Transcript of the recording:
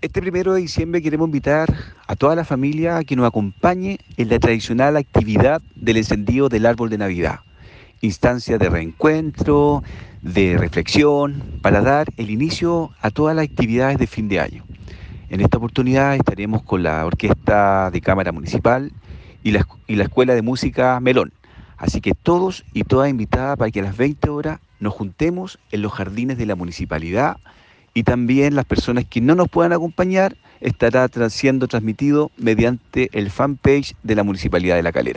Este primero de diciembre queremos invitar a toda la familia a que nos acompañe en la tradicional actividad del encendido del árbol de Navidad. Instancia de reencuentro, de reflexión, para dar el inicio a todas las actividades de fin de año. En esta oportunidad estaremos con la Orquesta de Cámara Municipal y la, Escuela de Música Melón. Así que todos y todas invitadas para que a las 20 horas nos juntemos en los jardines de la municipalidad y también las personas que no nos puedan acompañar estará siendo transmitido mediante el fanpage de la Municipalidad de La Calera.